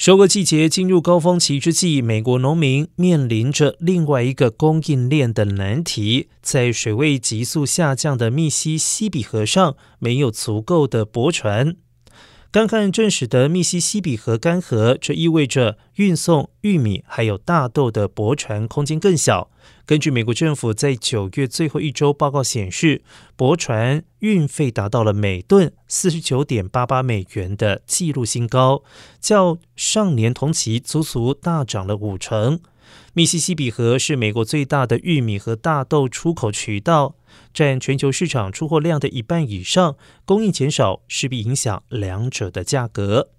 收割季节进入高峰期之际，美国农民面临着另外一个供应链的难题，在水位急速下降的密西西比河上，没有足够的驳船。干旱正使得密西西比河干涸，这意味着运送玉米还有大豆的驳船空间更小。根据美国政府在九月最后一周报告显示，驳船运费达到了每吨四十九点八八美元的纪录新高，较上年同期足足大涨了五成。密西西比河是美国最大的玉米和大豆出口渠道。占全球市场出货量的一半以上，供应减少势必影响两者的价格。